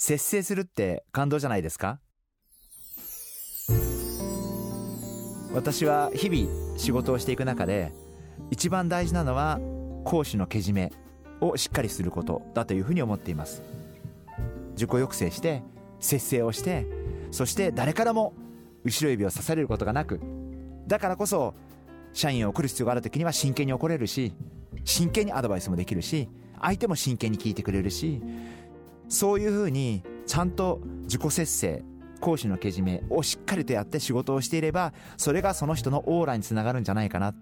節制するって感動じゃないですか？私は日々仕事をしていく中で一番大事なのは講師のけじめをしっかりすることだというふうに思っています。自己抑制して節制をしてそして誰からも後ろ指を刺されることがなくだからこそ社員を送る必要がある時には真剣に怒れるし真剣にアドバイスもできるし相手も真剣に聞いてくれるしそういうふうにちゃんと自己節制講師のけじめをしっかりとやって仕事をしていればそれがその人のオーラにつながるんじゃないかな。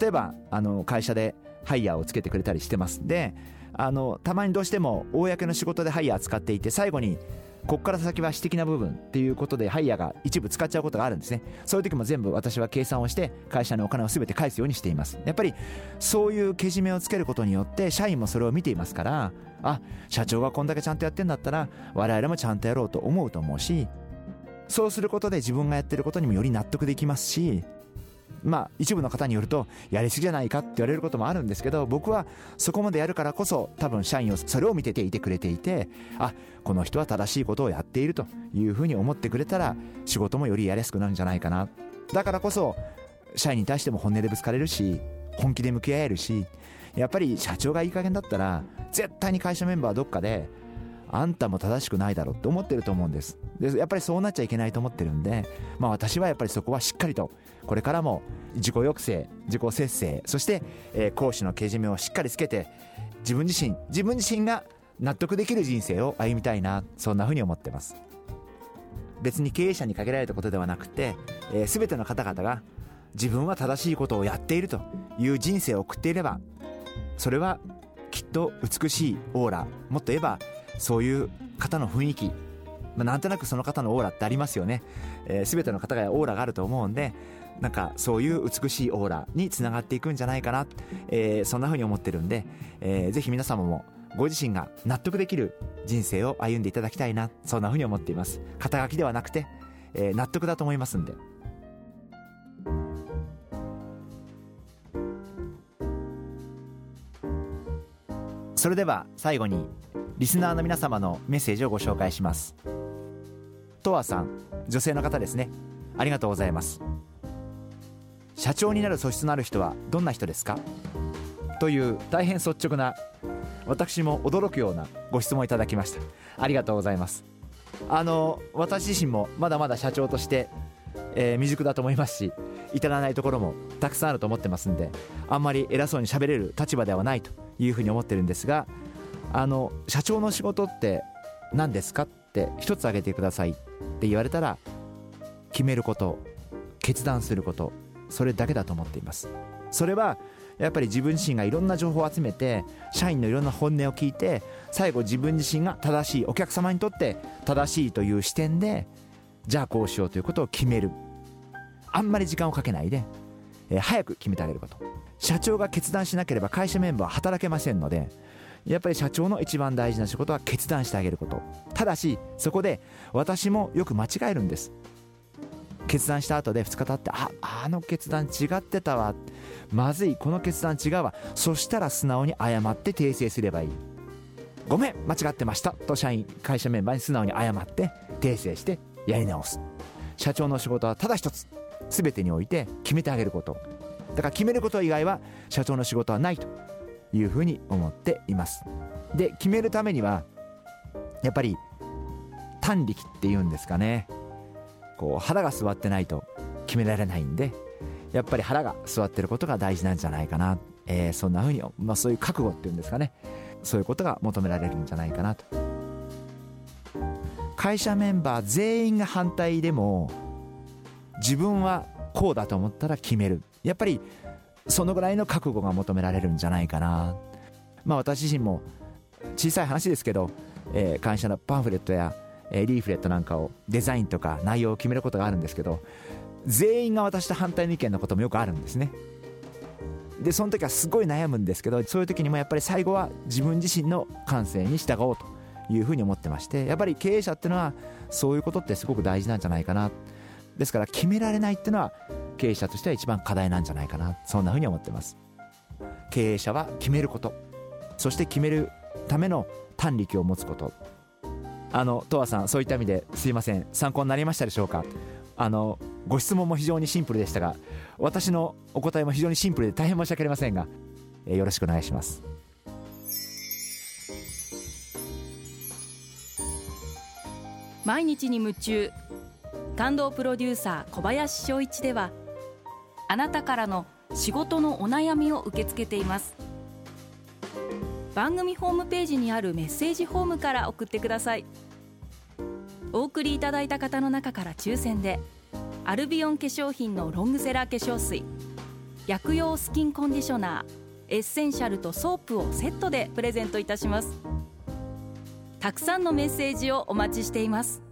例えばあの会社でハイヤーをつけてくれたりしてます。であのたまにどうしても公の仕事でハイヤー使っていて最後にここから先は私的な部分っていうことでハイヤーが一部使っちゃうことがあるんですね。そういう時も全部私は計算をして会社のお金を全て返すようにしています。やっぱりそういうけじめをつけることによって社員もそれを見ていますからあ社長がこんだけちゃんとやってんだったら我々もちゃんとやろうと思うと思うしそうすることで自分がやってることにもより納得できますしまあ一部の方によるとやりすぎじゃないかって言われることもあるんですけど僕はそこまでやるからこそ多分社員をそれを見てていてくれていてあこの人は正しいことをやっているというふうに思ってくれたら仕事もよりやりやすくなるんじゃないかな。だからこそ社員に対しても本音でぶつかれるし本気で向き合えるしやっぱり社長がいい加減だったら絶対に会社メンバーどっかであんたも正しくないだろうって思ってると思うんです。でやっぱりそうなっちゃいけないと思ってるんで、まあ、私はやっぱりそこはしっかりとこれからも自己抑制自己節制そして、えー、講師のけじめをしっかりつけて自分自身自分自身が納得できる人生を歩みたいなそんなふうに思ってます。別に経営者に限られたことではなくて、えー、全ての方々が自分は正しいことをやっているという人生を送っていればそれはきっと美しいオーラもっと言えばそういう方の雰囲気、まあ、なんとなくその方のオーラってありますよね、えー、全ての方がオーラがあると思うんでなんかそういう美しいオーラにつながっていくんじゃないかな、えー、そんな風に思ってるんで、えー、ぜひ皆様もご自身が納得できる人生を歩んでいただきたいな。そんな風に思っています。肩書きではなくて、えー、納得だと思いますんで。それでは最後にリスナーの皆様のメッセージをご紹介します。とわさん女性の方ですね。ありがとうございます。社長になる素質のある人はどんな人ですか？という大変率直な私も驚くようなご質問いただきました。ありがとうございます。あの私自身もまだまだ社長として、えー、未熟だと思いますし至らないところもたくさんあると思ってますんであんまり偉そうに喋れる立場ではないというふうに思ってるんですがあの社長の仕事って何ですかって一つ挙げてくださいって言われたら決めること決断することそれだけだと思っています。それはやっぱり自分自身がいろんな情報を集めて社員のいろんな本音を聞いて最後自分自身が正しいお客様にとって正しいという視点でじゃあこうしようということを決める。あんまり時間をかけないで、えー、早く決めてあげること。社長が決断しなければ会社メンバーは働けませんのでやっぱり社長の一番大事な仕事は決断してあげること。ただしそこで私もよく間違えるんです。決断した後で2日経ってああの決断違ってたわ。まずいこの決断違うわ。そしたら素直に謝って訂正すればいい。ごめん間違ってました。と社員会社メンバーに素直に謝って訂正してやり直す。社長の仕事はただ一つ。全てにおいて決めてあげること。だから決めること以外は社長の仕事はないと。いうふうに思っています。で決めるためにはやっぱり短力っていうんですかね。こう腹が座ってないと決められないんでやっぱり腹が座ってることが大事なんじゃないかな、えー、そんなふうに、まあ、そういう覚悟っていうんですかね。そういうことが求められるんじゃないかなと。会社メンバー全員が反対でも自分はこうだと思ったら決める。やっぱりそのぐらいの覚悟が求められるんじゃないかな。まあ私自身も小さい話ですけどえー会社のパンフレットや、えーリーフレットなんかをデザインとか内容を決めることがあるんですけど全員が私と反対の意見のこともよくあるんですね。でその時はすごい悩むんですけどそういう時にもやっぱり最後は自分自身の感性に従おうというふうに思ってましてやっぱり経営者っていうのはそういうことってすごく大事なんじゃないかな。ですから決められないっていうのは経営者としては一番課題なんじゃないかな。そんなふうに思ってます。経営者は決めること。そして決めるための胆力を持つこと。あのトワさんそういった意味ですいません。参考になりましたでしょうか？あのご質問も非常にシンプルでしたが私のお答えも非常にシンプルで大変申し訳ありませんが、えよろしくお願いします。毎日に夢中。感動プロデューサー小林翔一ではあなたからの仕事のお悩みを受け付けています。番組ホームページにあるメッセージフォームから送ってください。お送りいただいた方の中から抽選でアルビオン化粧品のロングセラー化粧水薬用スキンコンディショナーエッセンシャルとソープをセットでプレゼントいたします。たくさんのメッセージをお待ちしています。